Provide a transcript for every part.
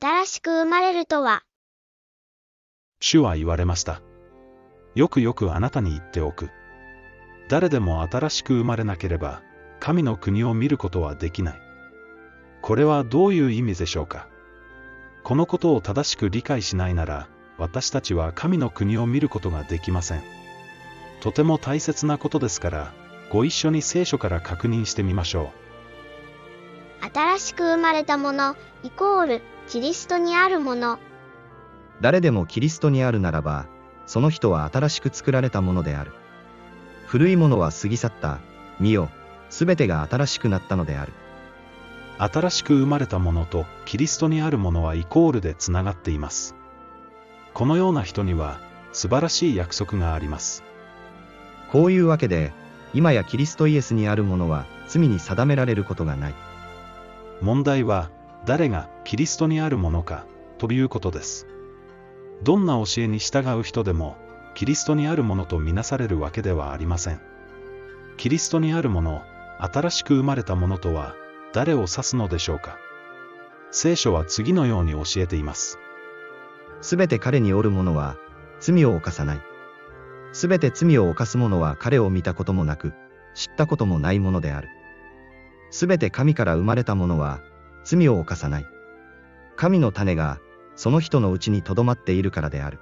新しく生まれるとは、主は言われました。よくよくあなたに言っておく。誰でも新しく生まれなければ、神の国を見ることはできない。これはどういう意味でしょうかこのことを正しく理解しないなら、私たちは神の国を見ることができません。とても大切なことですから、ご一緒に聖書から確認してみましょう。新しく生まれたもの、イコール、キリストにあるもの。誰でもキリストにあるならば、その人は新しく作られたものである。古いものは過ぎ去った、見よ、すべてが新しくなったのである。新しく生まれたものとキリストにあるものはイコールでつながっています。このような人には素晴らしい約束があります。こういうわけで、今やキリストイエスにあるものは罪に定められることがない。問題は誰がキリストにあるものかということです。どんな教えに従う人でもキリストにあるものとみなされるわけではありません。キリストにあるもの、新しく生まれたものとは誰を指すのでしょうか聖書は次のように教えています。すべて彼におる者は、罪を犯さない。すべて罪を犯す者は彼を見たこともなく、知ったこともないものである。すべて神から生まれた者は、罪を犯さない。神の種が、その人のうちに留まっているからである。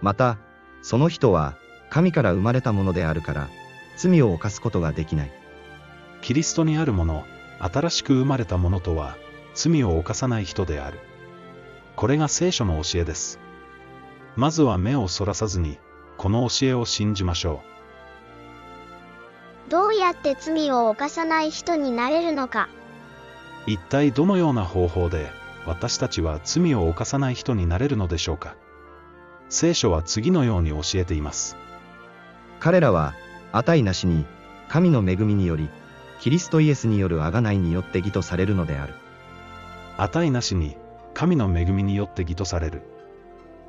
また、その人は、神から生まれたものであるから、罪を犯すことができない。キリストにあるもの、新しく生まれたものとは、罪を犯さない人である。これが聖書の教えです。まずは目をそらさずに、この教えを信じましょどうやって罪を犯さない人になれるのか。う。一体どのような方法で、私たちは罪を犯さない人になれるのでしょうか？聖書は次のように教えています。彼らは、値なしに、神の恵みにより、キリストイエスによる贖いによって義とされるのである。値なしに、神の恵みによって義とされる。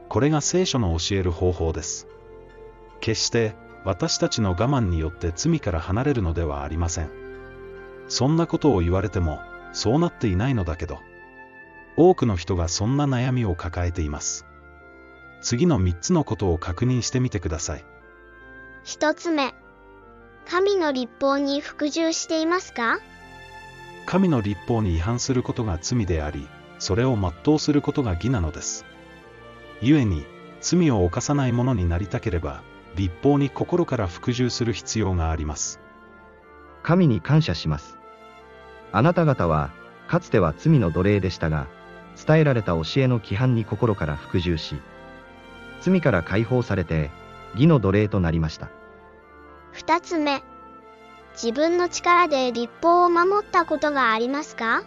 これが聖書の教える方法です。決して、私たちの我慢によって罪から離れるのではありません。そんなことを言われても、そうなっていないのだけど。多くの人がそんな悩みを抱えています。次の3つのことを確認してみてください。一つ目。神の立法に服従していますか？神の立法に違反することが罪であり、それを全うすることが義なのです。故に、罪を犯さない者になりたければ、立法に心から服従する必要があります。神に感謝します。あなた方は、かつては罪の奴隷でしたが、伝えられた教えの規範に心から服従し、罪から解放されて、義の奴隷となりました。二つ目。自分の力で立法を守ったことがありますか？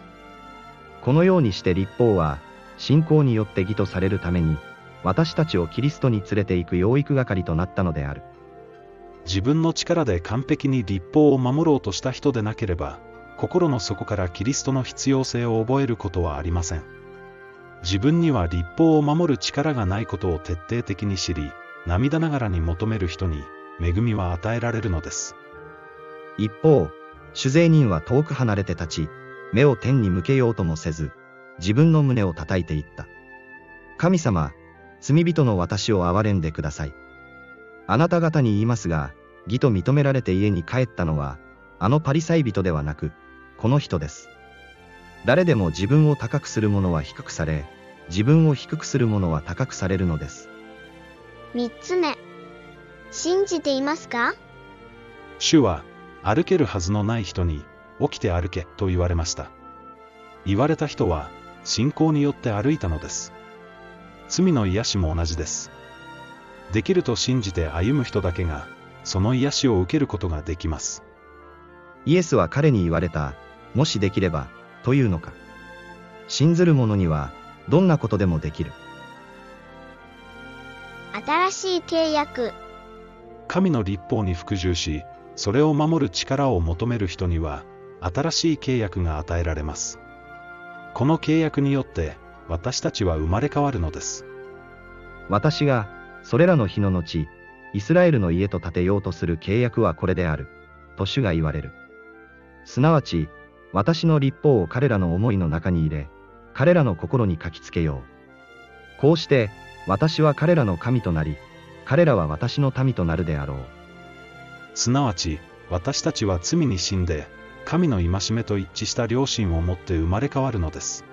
このようにして立法は、信仰によって義とされるために、私たちをキリストに連れて行く養育係となったのである。自分の力で完璧に立法を守ろうとした人でなければ、心の底からキリストの必要性を覚えることはありません。自分には立法を守る力がないことを徹底的に知り、涙ながらに求める人に、恵みは与えられるのです。一方、主税人は遠く離れて立ち、目を天に向けようともせず、自分の胸を叩いていった。神様、罪人の私を憐れんでください。あなた方に言いますが、義と認められて家に帰ったのは、あのパリサイ人ではなく、この人です。誰でも自分を高くする者は低くされ、自分を低くする者は高くされるのです。三つ目。信じていますか？主は、歩けるはずのない人に、起きて歩けと言われました。言われた人は、信仰によって歩いたのです。罪の癒しも同じです。できると信じて歩む人だけが、その癒しを受けることができます。イエスは彼に言われた、もしできれば、というのか。信ずる者には、どんなことでもできる。新しい契約。神の立法に服従し、それを守る力を求める人には、新しい契約が与えられます。この契約によって、私たちは生まれ変わるのです。私が、それらの日の後、イスラエルの家と建てようとする契約はこれである、と主が言われる。すなわち、私の立法を彼らの思いの中に入れ、彼らの心に書きつけよう。こうして、私は彼らの神となり、彼らは私の民となるであろう。すなわち、私たちは罪に死んで、神の戒めと一致した良心を持って生まれ変わるのです。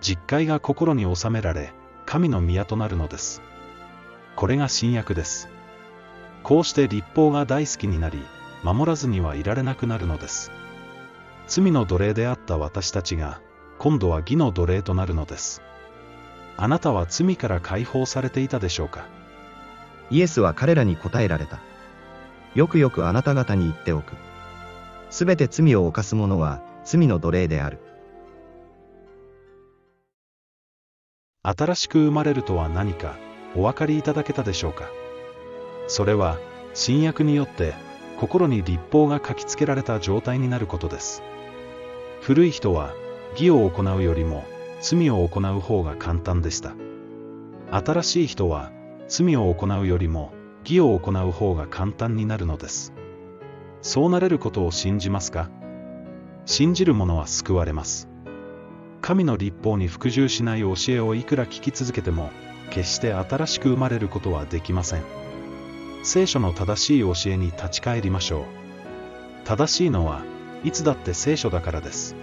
実戒が心に収められ、神の宮となるのです。これが新約です。こうして立法が大好きになり、守らずにはいられなくなるのです。罪の奴隷であった私たちが、今度は義の奴隷となるのです。あなたは罪から解放されていたでしょうか？イエスは彼らに答えられた。よくよくあなた方に言っておく。すべて罪を犯す者は罪の奴隷である。新しく生まれるとは何かお分かりいただけたでしょうか？それは新約によって心に立法が書きつけられた状態になることです。古い人は義を行うよりも罪を行う方が簡単でした。新しい人は罪を行うよりも義を行う方が簡単になるのです。そうなれることを信じますか？信じる者は救われます。神の立法に服従しない教えをいくら聞き続けても、決して新しく生まれることはできません。聖書の正しい教えに立ち返りましょう。正しいのは、いつだって聖書だからです。